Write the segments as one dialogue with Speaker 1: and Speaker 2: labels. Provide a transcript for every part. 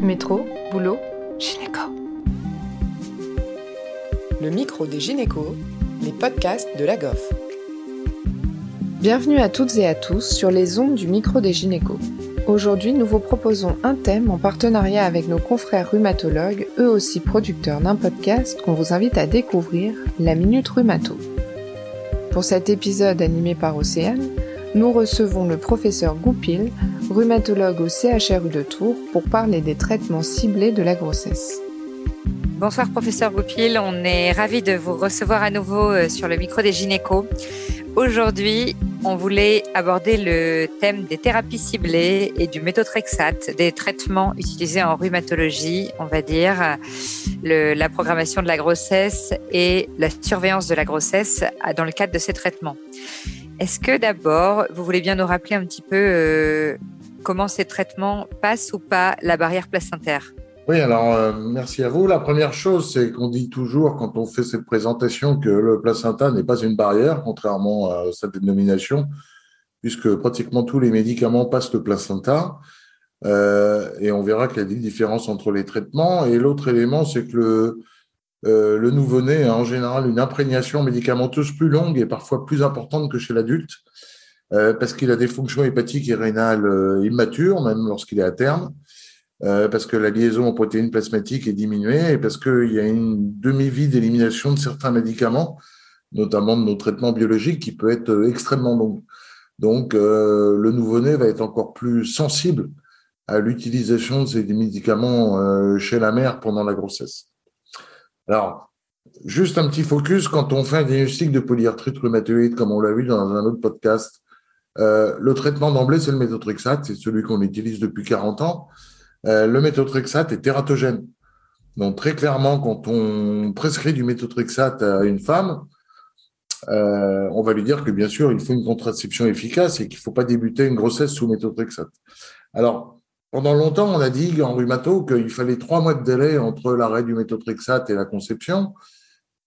Speaker 1: Métro, boulot, gynéco.
Speaker 2: Le micro des gynécos, les podcasts de la GOF.
Speaker 1: Bienvenue à toutes et à tous sur les ondes du micro des gynécos. Aujourd'hui, nous vous proposons un thème en partenariat avec nos confrères rhumatologues, eux aussi producteurs d'un podcast qu'on vous invite à découvrir, la Minute Rhumato. Pour cet épisode animé par Océane, nous recevons le professeur Goupil, rhumatologue au CHRU de Tours, pour parler des traitements ciblés de la grossesse.
Speaker 3: Bonsoir professeur Goupil, on est ravi de vous recevoir à nouveau euh, sur le micro des gynécos. Aujourd'hui, on voulait aborder le thème des thérapies ciblées et du méthotrexate, des traitements utilisés en rhumatologie, on va dire, la programmation de la grossesse et la surveillance de la grossesse dans le cadre de ces traitements. Est-ce que d'abord, vous voulez bien nous rappeler un petit peu euh, comment ces traitements passent ou pas la barrière placentaire?
Speaker 4: Oui, alors euh, merci à vous. La première chose, c'est qu'on dit toujours quand on fait cette présentation que le placenta n'est pas une barrière, contrairement à sa dénomination, puisque pratiquement tous les médicaments passent le placenta. Euh, et on verra qu'il y a des différences entre les traitements. Et l'autre élément, c'est que le, euh, le nouveau-né a en général une imprégnation médicamenteuse plus longue et parfois plus importante que chez l'adulte, euh, parce qu'il a des fonctions hépatiques et rénales euh, immatures, même lorsqu'il est à terme, parce que la liaison aux protéines plasmatiques est diminuée et parce qu'il y a une demi-vie d'élimination de certains médicaments, notamment de nos traitements biologiques, qui peut être extrêmement longue. Donc, le nouveau-né va être encore plus sensible à l'utilisation de ces médicaments chez la mère pendant la grossesse. Alors, juste un petit focus, quand on fait un diagnostic de polyarthrite rhumatoïde, comme on l'a vu dans un autre podcast, euh, le traitement d'emblée, c'est le méthotrexate, c'est celui qu'on utilise depuis 40 ans. Euh, le méthotrexate est tératogène. Donc très clairement, quand on prescrit du méthotrexate à une femme, euh, on va lui dire que bien sûr, il faut une contraception efficace et qu'il ne faut pas débuter une grossesse sous méthotrexate. Alors, pendant longtemps, on a dit en rhumato qu'il fallait trois mois de délai entre l'arrêt du méthotrexate et la conception.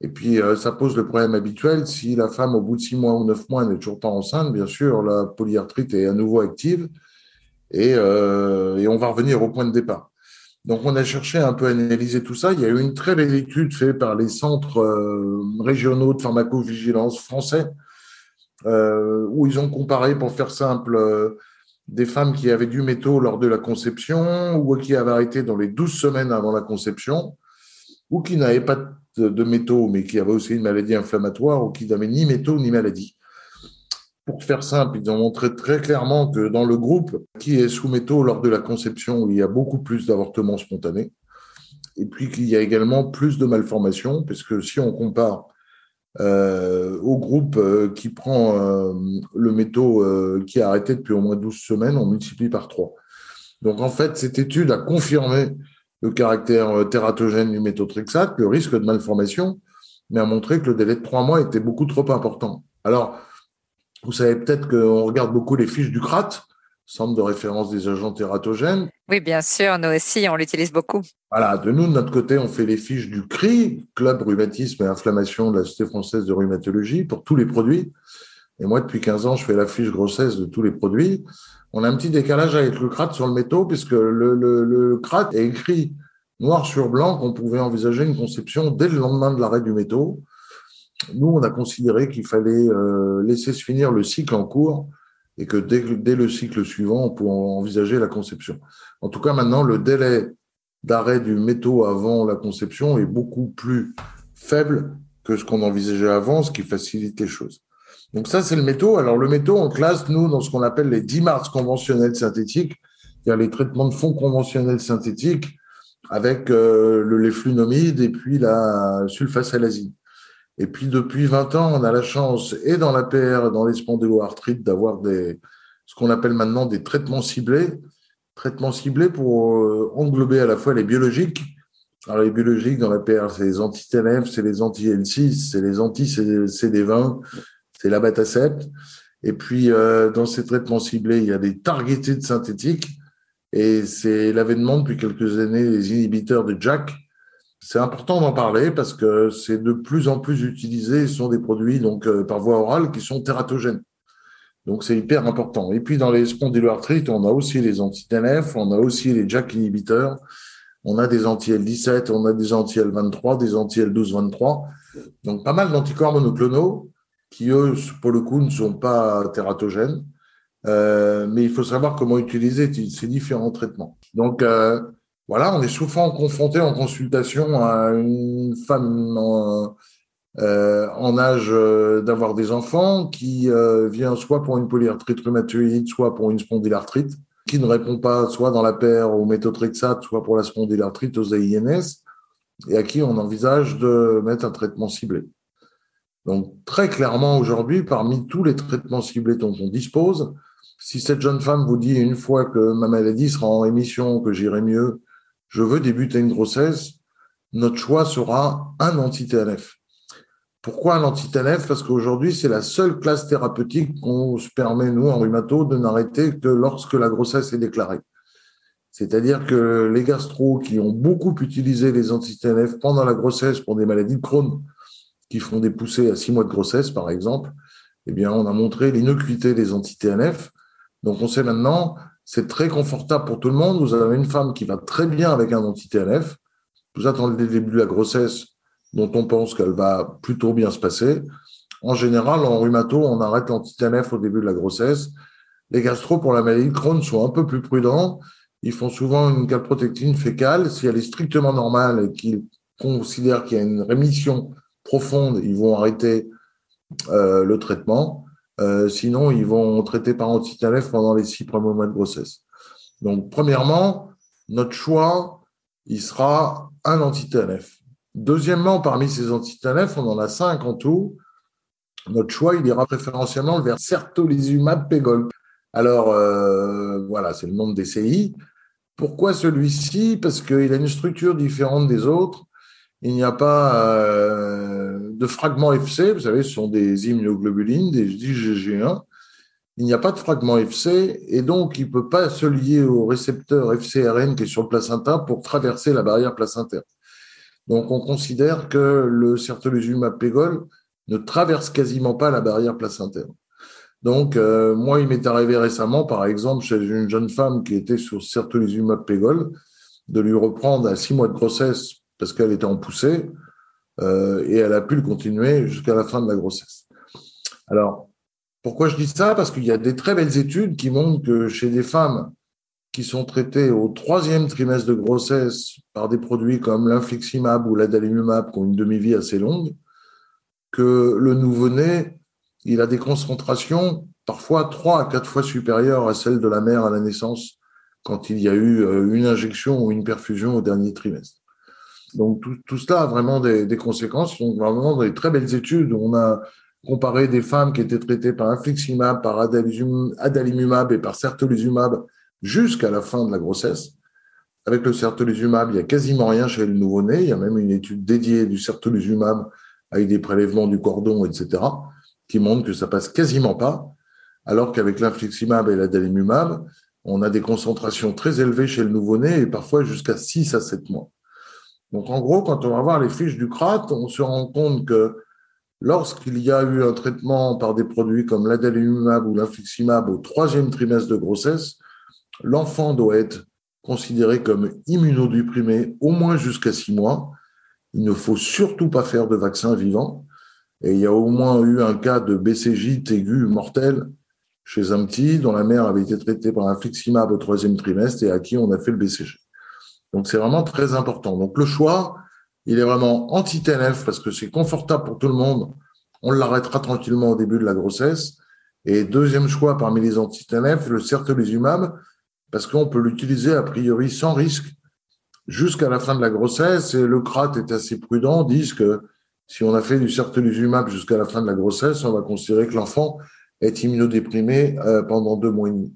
Speaker 4: Et puis, euh, ça pose le problème habituel. Si la femme, au bout de six mois ou neuf mois, n'est toujours pas enceinte, bien sûr, la polyarthrite est à nouveau active et, euh, et, on va revenir au point de départ. Donc, on a cherché un peu à analyser tout ça. Il y a eu une très belle étude faite par les centres euh, régionaux de pharmacovigilance français où ils ont comparé, pour faire simple, des femmes qui avaient du métaux lors de la conception ou qui avaient arrêté dans les 12 semaines avant la conception ou qui n'avaient pas de métaux mais qui avaient aussi une maladie inflammatoire ou qui n'avaient ni métaux ni maladie. Pour faire simple, ils ont montré très clairement que dans le groupe qui est sous métaux lors de la conception, il y a beaucoup plus d'avortements spontanés et puis qu'il y a également plus de malformations, parce que si on compare euh, au groupe euh, qui prend euh, le métaux qui a arrêté depuis au moins 12 semaines, on multiplie par 3. Donc en fait, cette étude a confirmé le caractère tératogène du méthotrexate, le risque de malformation, mais a montré que le délai de 3 mois était beaucoup trop important. Alors, vous savez peut-être qu'on regarde beaucoup les fiches du CRAT, centre de référence des agents tératogènes.
Speaker 3: Oui, bien sûr, nous aussi, on l'utilise beaucoup.
Speaker 4: Voilà, de nous, de notre côté, on fait les fiches du CRI, Club Rhumatisme et Inflammation de la Société française de rhumatologie, pour tous les produits. Et moi, depuis 15 ans, je fais la fiche grossesse de tous les produits. On a un petit décalage avec le CRAT sur le métaux, puisque le, le, le CRAT est écrit noir sur blanc qu'on pouvait envisager une conception dès le lendemain de l'arrêt du métaux. Nous, on a considéré qu'il fallait euh, laisser se finir le cycle en cours et que dès, dès, le cycle suivant, on peut envisager la conception. En tout cas, maintenant, le délai d'arrêt du métaux avant la conception est beaucoup plus faible que ce qu'on envisageait avant, ce qui facilite les choses. Donc ça, c'est le métaux. Alors le métaux, on classe, nous, dans ce qu'on appelle les 10 mars conventionnels synthétiques, c'est-à-dire les traitements de fond conventionnels synthétiques avec euh, le léflunomide et puis la sulfasalazine. Et puis depuis 20 ans, on a la chance, et dans l'APR, et dans les spondyloarthrites, d'avoir des, ce qu'on appelle maintenant des traitements ciblés. Traitements ciblés pour euh, englober à la fois les biologiques. Alors les biologiques dans l'APR, c'est les anti-TNF, c'est les anti-L6, c'est les anti-CD20, c'est l'abatacept. Et puis euh, dans ces traitements ciblés, il y a des targeted synthétiques. Et c'est l'avènement depuis quelques années des inhibiteurs de JAK, c'est important d'en parler parce que c'est de plus en plus utilisé. Ce sont des produits donc euh, par voie orale qui sont tératogènes. Donc, c'est hyper important. Et puis, dans les spondyloarthrites, on a aussi les anti-TNF, on a aussi les JAK inhibiteurs, on a des anti-L17, on a des anti-L23, des anti-L12-23. Donc, pas mal d'anticorps monoclonaux qui, eux, pour le coup, ne sont pas tératogènes. Euh, mais il faut savoir comment utiliser ces différents traitements. Donc, euh, voilà, on est souvent confronté en consultation à une femme en, euh, âge euh, d'avoir des enfants qui euh, vient soit pour une polyarthrite rhumatoïde, soit pour une spondylarthrite, qui ne répond pas soit dans la paire au méthotrexate, soit pour la spondylarthrite aux AINS, et à qui on envisage de mettre un traitement ciblé. Donc très clairement aujourd'hui, parmi tous les traitements ciblés dont on dispose, si cette jeune femme vous dit une fois que ma maladie sera en rémission, que j'irai mieux, je veux débuter une grossesse, notre choix sera un anti-TNF. Pourquoi un anti-TNF Parce qu'aujourd'hui, c'est la seule classe thérapeutique qu'on se permet, nous, en rhumato, de n'arrêter que lorsque la grossesse est déclarée. C'est-à-dire que les gastro qui ont beaucoup utilisé les anti-TNF pendant la grossesse pour des maladies de Crohn, qui font des poussées à six mois de grossesse, par exemple, eh bien, on a montré l'innocuité des anti-TNF. Donc, on sait maintenant c'est très confortable pour tout le monde. Vous avez une femme qui va très bien avec un anti-TNF. Vous attendez le début de la grossesse, dont on pense qu'elle va plutôt bien se passer. En général, en rhumato, on arrête l'anti-TNF au début de la grossesse. Les gastro pour la maladie de Crohn sont un peu plus prudents. Ils font souvent une calprotectine fécale. Si elle est strictement normale et qu'ils considèrent qu'il y a une rémission profonde, ils vont arrêter euh, le traitement. Euh, sinon, ils vont traiter par anti-TNF pendant les six premiers mois de grossesse. Donc, premièrement, notre choix, il sera un anti-TNF. Deuxièmement, parmi ces anti-TNF, on en a cinq en tout. Notre choix, il ira préférentiellement vers certolizumab pegol. Alors, euh, voilà, c'est le nom de DCI. Pourquoi celui-ci? Parce qu'il a une structure différente des autres. Il n'y a pas euh, de fragments FC, vous savez, ce sont des immunoglobulines, des IgG1. Il n'y a pas de fragment FC et donc il ne peut pas se lier au récepteur FCRN qui est sur le placenta pour traverser la barrière placentaire. Donc on considère que le certolizumab pégol ne traverse quasiment pas la barrière placentaire. Donc euh, moi, il m'est arrivé récemment, par exemple, chez une jeune femme qui était sur certolizumab pégol, de lui reprendre à six mois de grossesse parce qu'elle était en poussée euh, et elle a pu le continuer jusqu'à la fin de la grossesse. Alors, pourquoi je dis ça? Parce qu'il y a des très belles études qui montrent que chez des femmes qui sont traitées au troisième trimestre de grossesse par des produits comme l'infliximab ou l'adalimumab qui ont une demi-vie assez longue, que le nouveau-né, il a des concentrations parfois trois à quatre fois supérieures à celles de la mère à la naissance quand il y a eu euh, une injection ou une perfusion au dernier trimestre. Donc tout, cela a vraiment des, des, conséquences. Donc vraiment des très belles études. On a comparé des femmes qui étaient traitées par infliximab, par adalimumab et par certolizumab jusqu'à la fin de la grossesse. Avec le certolizumab, il y a quasiment rien chez le nouveau-né. Il y a même une étude dédiée du certolizumab avec des prélèvements du cordon, etc., qui montre que ça passe quasiment pas. Alors qu'avec l'infliximab et l'adalimumab, on a des concentrations très élevées chez le nouveau-né et parfois jusqu'à 6 à 7 mois. Donc, en gros, quand on va voir les fiches du CRAT, on se rend compte que lorsqu'il y a eu un traitement par des produits comme l'adalimumab ou l'infliximab au troisième trimestre de grossesse, l'enfant doit être considéré comme immunodéprimé au moins jusqu'à six mois. Il ne faut surtout pas faire de vaccin vivant. Et il y a au moins eu un cas de BCJ aigu mortel chez un petit dont la mère avait été traitée par un fliximab au troisième trimestre et à qui on a fait le BCG. Donc c'est vraiment très important. Donc le choix, il est vraiment anti-TNF parce que c'est confortable pour tout le monde. On l'arrêtera tranquillement au début de la grossesse. Et deuxième choix parmi les anti-TNF, le certolizumab, parce qu'on peut l'utiliser a priori sans risque jusqu'à la fin de la grossesse. Et le CRAT est assez prudent, disent que si on a fait du certolizumab jusqu'à la fin de la grossesse, on va considérer que l'enfant est immunodéprimé euh, pendant deux mois et demi.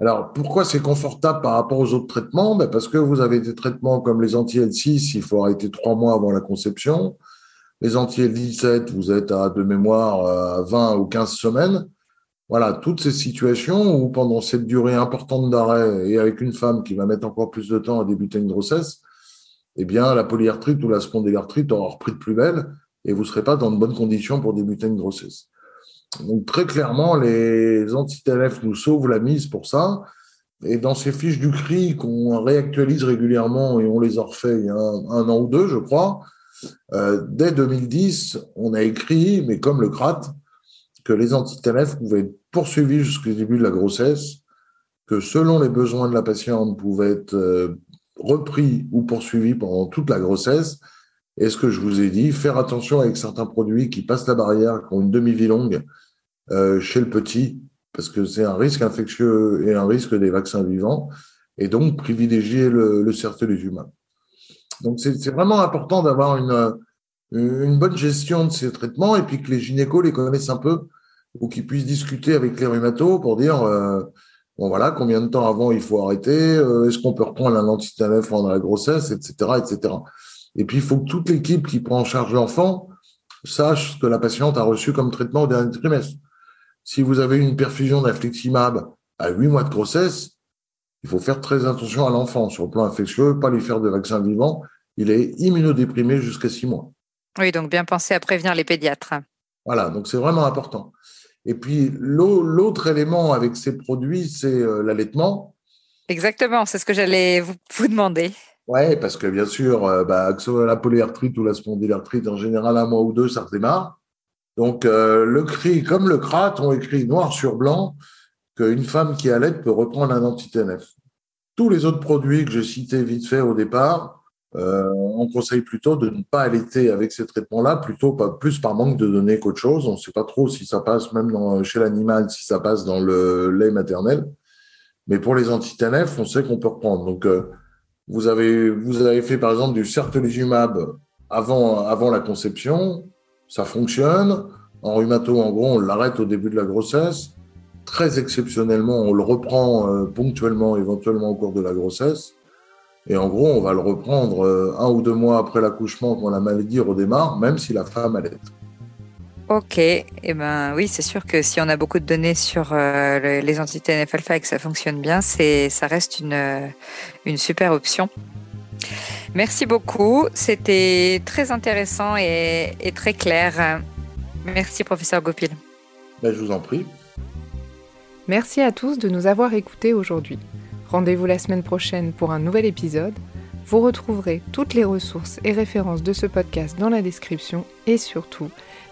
Speaker 4: Alors, pourquoi c'est confortable par rapport aux autres traitements? Ben Parce que vous avez des traitements comme les anti-L6, il faut arrêter trois mois avant la conception. Les anti-L17, vous êtes à de mémoire à 20 ou 15 semaines. Voilà, toutes ces situations où pendant cette durée importante d'arrêt et avec une femme qui va mettre encore plus de temps à débuter une grossesse, eh bien, la polyarthrite ou la spondylarthrite aura repris de plus belle et vous ne serez pas dans de bonnes conditions pour débuter une grossesse. Donc très clairement, les anti-TNF nous sauvent la mise pour ça. Et dans ces fiches du CRI qu'on réactualise régulièrement, et on les a refait il y a un, an ou deux, je crois, euh, dès 2010, on a écrit, mais comme le CRAT, que les anti-TNF pouvaient être poursuivis jusqu'au début de la grossesse, que selon les besoins de la patiente, pouvaient être euh, repris ou poursuivis pendant toute la grossesse. Et ce que je vous ai dit, faire attention avec certains produits qui passent la barrière, qui ont une demi-vie longue euh, chez le petit, parce que c'est un risque infectieux et un risque des vaccins vivants, et donc privilégier le, le humain. Donc c'est vraiment important d'avoir une, bonne gestion de ces traitements et puis que les gynécos les connaissent un peu ou qu'ils puissent discuter avec les rhumatos pour dire euh, bon voilà combien de temps avant il faut arrêter, euh, est-ce qu'on peut reprendre un antitanef pendant la grossesse, etc., etc. Et puis il faut que toute l'équipe qui prend en charge l'enfant sache ce que la patiente a reçu comme traitement au dernier trimestre. Si vous avez une perfusion d'infliximab à 8 mois de grossesse, il faut faire très attention à l'enfant sur le plan infectieux, pas lui faire de vaccin vivant. Il est immunodéprimé jusqu'à 6 mois.
Speaker 3: Oui, donc bien penser à prévenir les pédiatres.
Speaker 4: Voilà, donc c'est vraiment important. Et puis l'autre élément avec ces produits, c'est euh, l'allaitement.
Speaker 3: Exactement, c'est ce que j'allais vous, demander.
Speaker 4: Oui, parce que bien sûr, euh, bah, la polyarthrite ou la spondylarthrite, en général, un mois ou deux, ça redémarre. Donc, euh, le CRI comme le CRAT ont écrit noir sur blanc qu'une femme qui allait peut reprendre un anti-TNF. Tous les autres produits que j'ai cités vite fait au départ, euh, on conseille plutôt de ne pas allaiter avec ces traitements-là, plutôt pas plus par manque de données qu'autre chose. On ne sait pas trop si ça passe même chez l'animal, si ça passe dans le lait maternel. Mais pour les anti-TNF, on sait qu'on peut reprendre. Donc, vous avez vous avez fait par exemple du certolizumab avant avant la conception ça fonctionne. En rhumato, en gros, on l'arrête au début de la grossesse. Très exceptionnellement, on le reprend euh, ponctuellement, éventuellement au cours de la grossesse. Et en gros, on va le reprendre euh, un ou deux mois après l'accouchement quand la maladie redémarre, même si la femme allait.
Speaker 3: Ok, et eh ben oui, c'est sûr que si on a beaucoup de données sur euh, les anti-TNF alpha et que ça fonctionne bien, c'est ça reste une, une super option. Merci beaucoup. C'était très intéressant et, très clair. Merci, professeur Gopil.
Speaker 4: Ben, je vous en prie.
Speaker 1: Merci à tous de nous avoir écoutés aujourd'hui. Rendez-vous la semaine prochaine pour un nouvel épisode. Vous retrouverez toutes les ressources et références de ce podcast dans la description et surtout,